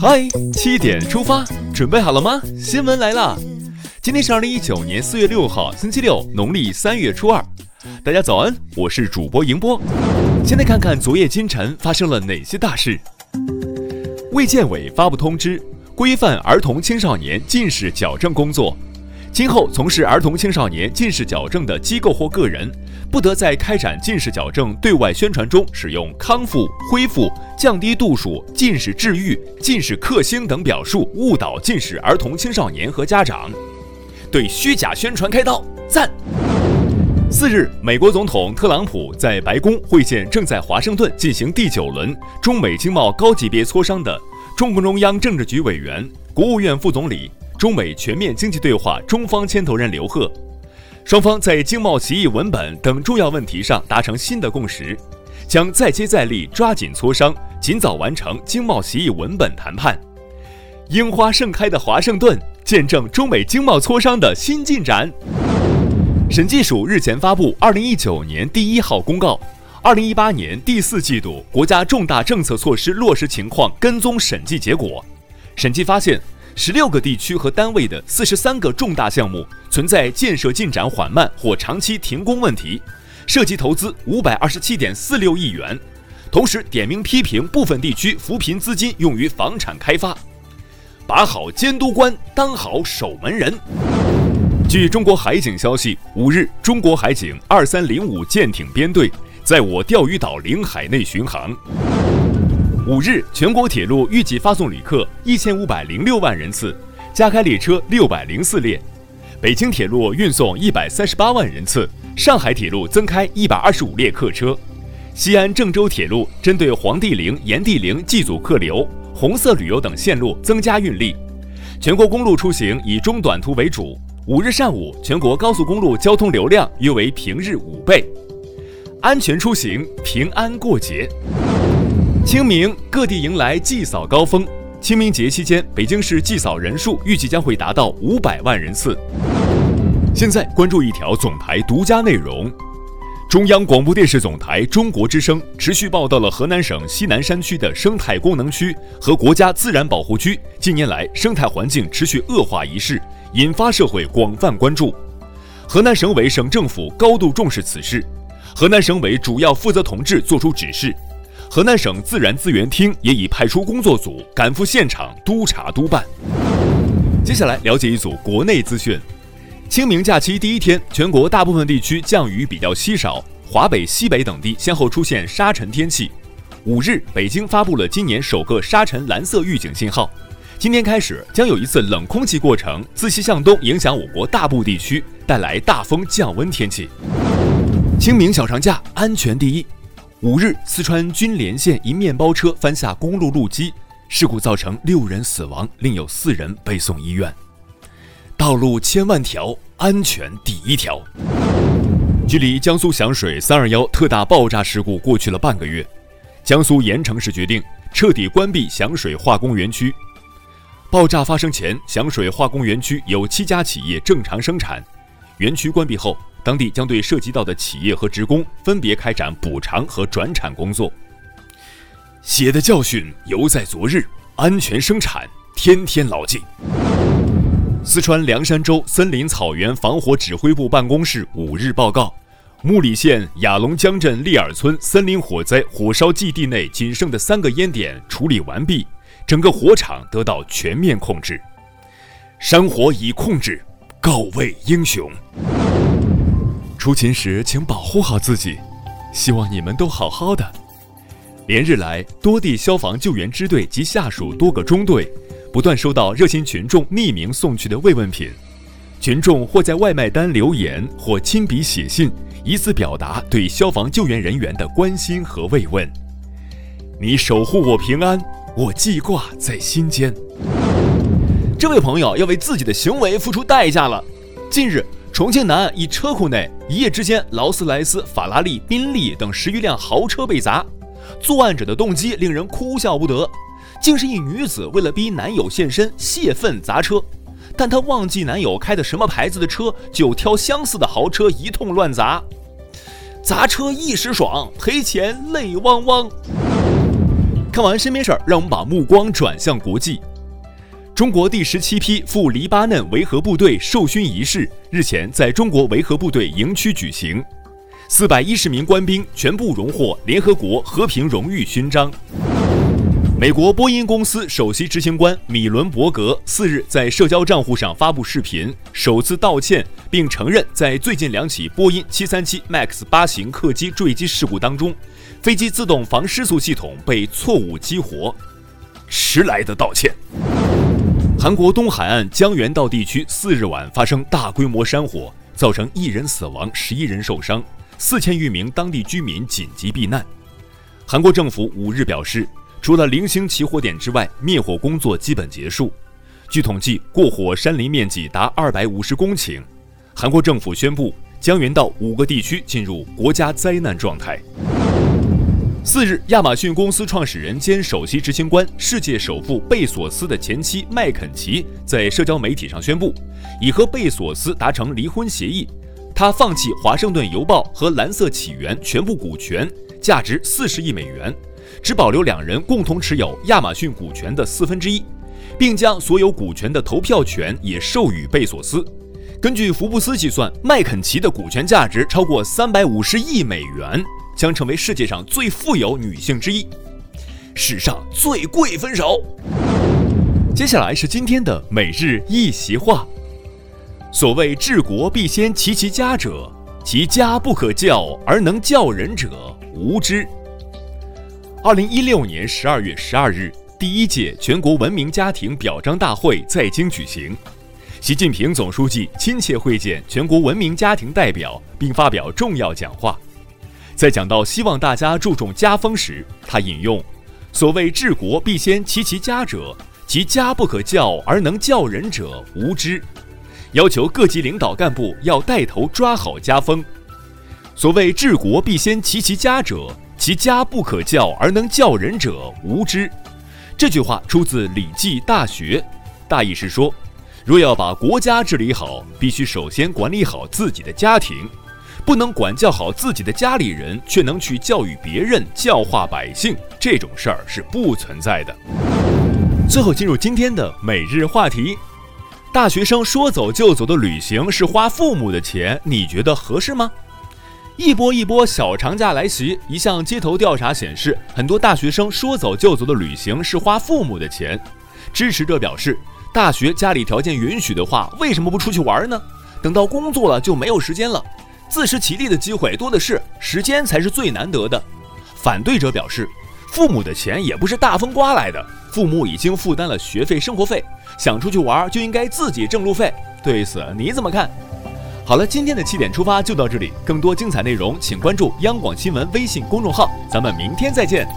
嗨，七点出发，准备好了吗？新闻来了，今天是二零一九年四月六号，星期六，农历三月初二。大家早安，我是主播迎波。先来看看昨夜今晨发生了哪些大事。卫健委发布通知，规范儿童青少年近视矫正工作。今后从事儿童青少年近视矫正的机构或个人，不得在开展近视矫正对外宣传中使用康复、恢复、降低度数、近视治愈、近视克星等表述，误导近视儿童青少年和家长。对虚假宣传开刀，赞！四日，美国总统特朗普在白宫会见正在华盛顿进行第九轮中美经贸高级别磋商的中共中央政治局委员、国务院副总理。中美全面经济对话中方牵头人刘鹤，双方在经贸协议文本等重要问题上达成新的共识，将再接再厉，抓紧磋商，尽早完成经贸协议文本谈判。樱花盛开的华盛顿，见证中美经贸磋商的新进展。审计署日前发布二零一九年第一号公告，二零一八年第四季度国家重大政策措施落实情况跟踪审计结果，审计发现。十六个地区和单位的四十三个重大项目存在建设进展缓慢或长期停工问题，涉及投资五百二十七点四六亿元。同时点名批评部分地区扶贫资金用于房产开发，把好监督官当好守门人。据中国海警消息，五日，中国海警二三零五舰艇编队在我钓鱼岛领海内巡航。五日，全国铁路预计发送旅客一千五百零六万人次，加开列车六百零四列；北京铁路运送一百三十八万人次，上海铁路增开一百二十五列客车；西安郑州铁路针对黄帝陵、炎帝陵祭祖客流、红色旅游等线路增加运力。全国公路出行以中短途为主。五日上午，全国高速公路交通流量约为平日五倍。安全出行，平安过节。清明，各地迎来祭扫高峰。清明节期间，北京市祭扫人数预计将会达到五百万人次。现在关注一条总台独家内容：中央广播电视总台中国之声持续报道了河南省西南山区的生态功能区和国家自然保护区近年来生态环境持续恶化一事，引发社会广泛关注。河南省委省政府高度重视此事，河南省委主要负责同志作出指示。河南省自然资源厅也已派出工作组赶赴现场督查督办。接下来了解一组国内资讯：清明假期第一天，全国大部分地区降雨比较稀少，华北、西北等地先后出现沙尘天气。五日，北京发布了今年首个沙尘蓝色预警信号。今天开始，将有一次冷空气过程自西向东影响我国大部地区，带来大风降温天气。清明小长假，安全第一。五日，四川军连县一面包车翻下公路路基，事故造成六人死亡，另有四人被送医院。道路千万条，安全第一条。距离江苏响水三二幺特大爆炸事故过去了半个月，江苏盐城市决定彻底关闭响水化工园区。爆炸发生前，响水化工园区有七家企业正常生产，园区关闭后。当地将对涉及到的企业和职工分别开展补偿和转产工作。血的教训犹在昨日，安全生产天天牢记。四川凉山州森林草原防火指挥部办公室五日报告：木里县雅龙江镇利尔村森林火灾火烧基地内仅剩的三个烟点处理完毕，整个火场得到全面控制，山火已控制，告慰英雄。出勤时请保护好自己，希望你们都好好的。连日来，多地消防救援支队及下属多个中队不断收到热心群众匿名送去的慰问品，群众或在外卖单留言，或亲笔写信，以此表达对消防救援人员的关心和慰问。你守护我平安，我记挂在心间。这位朋友要为自己的行为付出代价了。近日。重庆南岸一车库内，一夜之间，劳斯莱斯、法拉利、宾利等十余辆豪车被砸。作案者的动机令人哭笑不得，竟是一女子为了逼男友现身泄愤砸车，但她忘记男友开的什么牌子的车，就挑相似的豪车一通乱砸。砸车一时爽，赔钱泪汪汪。看完身边事儿，让我们把目光转向国际。中国第十七批赴黎巴嫩维和部队授勋仪式日前在中国维和部队营区举行，四百一十名官兵全部荣获联合国和平荣誉勋章。美国波音公司首席执行官米伦伯格四日在社交账户上发布视频，首次道歉，并承认在最近两起波音737 MAX 八型客机坠机事故当中，飞机自动防失速系统被错误激活，迟来的道歉。韩国东海岸江原道地区四日晚发生大规模山火，造成一人死亡，十一人受伤，四千余名当地居民紧急避难。韩国政府五日表示，除了零星起火点之外，灭火工作基本结束。据统计，过火山林面积达二百五十公顷。韩国政府宣布，江原道五个地区进入国家灾难状态。四日，亚马逊公司创始人兼首席执行官、世界首富贝索斯的前妻麦肯齐在社交媒体上宣布，已和贝索斯达成离婚协议。他放弃《华盛顿邮报》和《蓝色起源》全部股权，价值四十亿美元，只保留两人共同持有亚马逊股权的四分之一，并将所有股权的投票权也授予贝索斯。根据福布斯计算，麦肯齐的股权价值超过三百五十亿美元。将成为世界上最富有女性之一，史上最贵分手。接下来是今天的每日一席话：所谓治国必先齐其家者，其家不可教而能教人者，无知。二零一六年十二月十二日，第一届全国文明家庭表彰大会在京举行，习近平总书记亲切会见全国文明家庭代表，并发表重要讲话。在讲到希望大家注重家风时，他引用：“所谓治国必先齐其家者，其家不可教而能教人者，无知。”要求各级领导干部要带头抓好家风。所谓治国必先齐其家者，其家不可教而能教人者，无知。这句话出自《礼记·大学》，大意是说，若要把国家治理好，必须首先管理好自己的家庭。不能管教好自己的家里人，却能去教育别人、教化百姓，这种事儿是不存在的。最后进入今天的每日话题：大学生说走就走的旅行是花父母的钱，你觉得合适吗？一波一波小长假来袭，一项街头调查显示，很多大学生说走就走的旅行是花父母的钱。支持者表示，大学家里条件允许的话，为什么不出去玩呢？等到工作了就没有时间了。自食其力的机会多的是，时间才是最难得的。反对者表示，父母的钱也不是大风刮来的，父母已经负担了学费、生活费，想出去玩就应该自己挣路费。对此你怎么看？好了，今天的七点出发就到这里，更多精彩内容请关注央广新闻微信公众号，咱们明天再见。